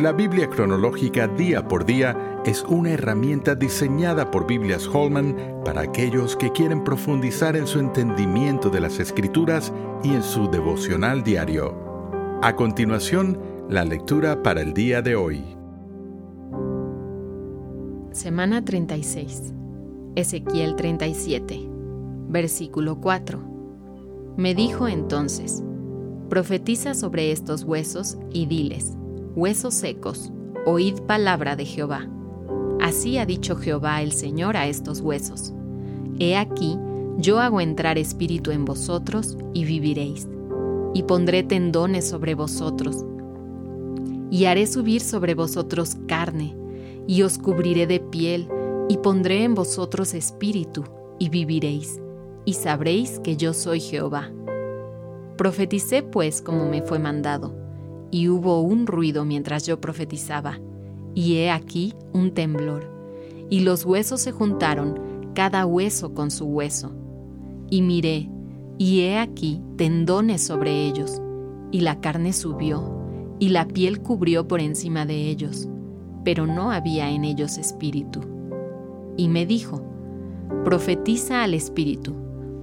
La Biblia cronológica día por día es una herramienta diseñada por Biblias Holman para aquellos que quieren profundizar en su entendimiento de las escrituras y en su devocional diario. A continuación, la lectura para el día de hoy. Semana 36. Ezequiel 37. Versículo 4. Me dijo entonces, profetiza sobre estos huesos y diles, huesos secos, oíd palabra de Jehová. Así ha dicho Jehová el Señor a estos huesos. He aquí, yo hago entrar espíritu en vosotros y viviréis, y pondré tendones sobre vosotros, y haré subir sobre vosotros carne, y os cubriré de piel, y pondré en vosotros espíritu, y viviréis, y sabréis que yo soy Jehová. Profeticé pues como me fue mandado y hubo un ruido mientras yo profetizaba, y he aquí un temblor, y los huesos se juntaron, cada hueso con su hueso. Y miré, y he aquí tendones sobre ellos, y la carne subió, y la piel cubrió por encima de ellos, pero no había en ellos espíritu. Y me dijo, Profetiza al espíritu,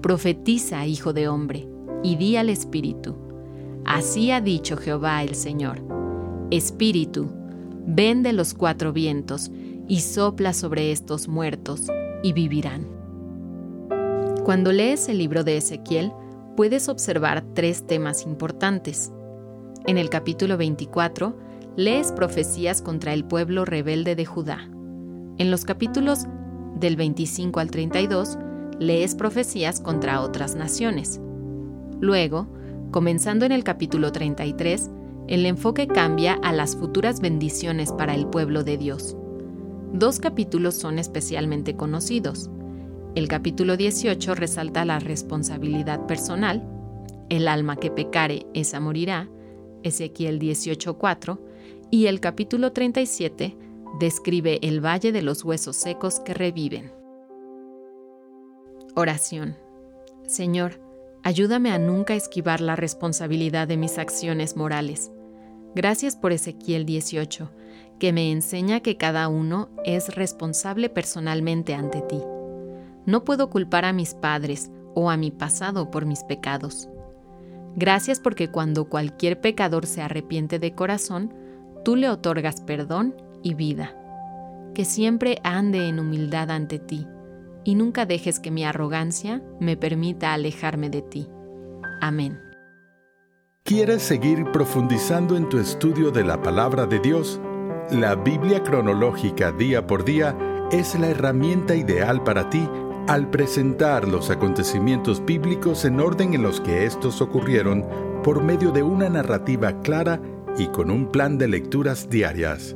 profetiza, hijo de hombre, y di al espíritu Así ha dicho Jehová el Señor. Espíritu, ven de los cuatro vientos y sopla sobre estos muertos y vivirán. Cuando lees el libro de Ezequiel, puedes observar tres temas importantes. En el capítulo 24, lees profecías contra el pueblo rebelde de Judá. En los capítulos del 25 al 32, lees profecías contra otras naciones. Luego, Comenzando en el capítulo 33, el enfoque cambia a las futuras bendiciones para el pueblo de Dios. Dos capítulos son especialmente conocidos. El capítulo 18 resalta la responsabilidad personal, el alma que pecare, esa morirá, Ezequiel 18.4, y el capítulo 37 describe el valle de los huesos secos que reviven. Oración. Señor, Ayúdame a nunca esquivar la responsabilidad de mis acciones morales. Gracias por Ezequiel 18, que me enseña que cada uno es responsable personalmente ante ti. No puedo culpar a mis padres o a mi pasado por mis pecados. Gracias porque cuando cualquier pecador se arrepiente de corazón, tú le otorgas perdón y vida. Que siempre ande en humildad ante ti y nunca dejes que mi arrogancia me permita alejarme de ti. Amén. ¿Quieres seguir profundizando en tu estudio de la palabra de Dios? La Biblia cronológica día por día es la herramienta ideal para ti al presentar los acontecimientos bíblicos en orden en los que estos ocurrieron por medio de una narrativa clara y con un plan de lecturas diarias.